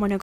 মনে